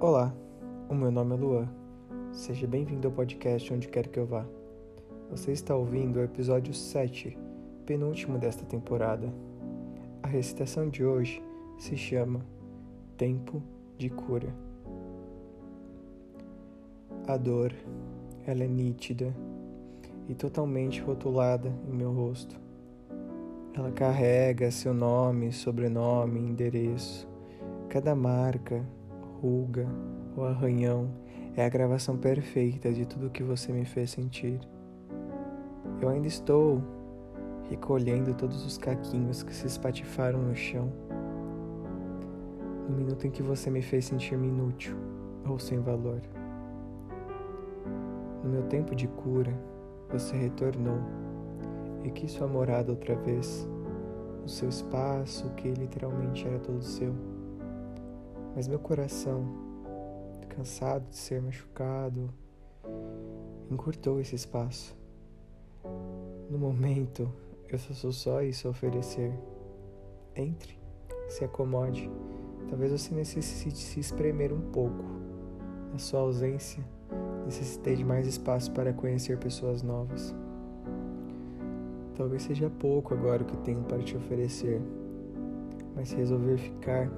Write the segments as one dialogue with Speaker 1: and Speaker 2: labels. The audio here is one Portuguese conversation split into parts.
Speaker 1: Olá, o meu nome é Luan. Seja bem-vindo ao podcast Onde Quer Que Eu Vá. Você está ouvindo o episódio 7, penúltimo desta temporada. A recitação de hoje se chama Tempo de Cura. A dor, ela é nítida e totalmente rotulada em meu rosto. Ela carrega seu nome, sobrenome, endereço. Cada marca, ruga ou arranhão é a gravação perfeita de tudo o que você me fez sentir. Eu ainda estou recolhendo todos os caquinhos que se espatifaram no chão. No minuto em que você me fez sentir-me inútil ou sem valor. No meu tempo de cura, você retornou e quis sua morada outra vez, o seu espaço que literalmente era todo seu. Mas meu coração, cansado de ser machucado, encurtou esse espaço. No momento, eu só sou só isso a oferecer. Entre, se acomode. Talvez você necessite se espremer um pouco. Na sua ausência, necessitei de mais espaço para conhecer pessoas novas. Talvez seja pouco agora o que tenho para te oferecer, mas se resolver ficar,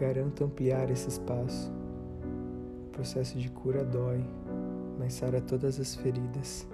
Speaker 1: garanto ampliar esse espaço. O processo de cura dói, mas sara todas as feridas.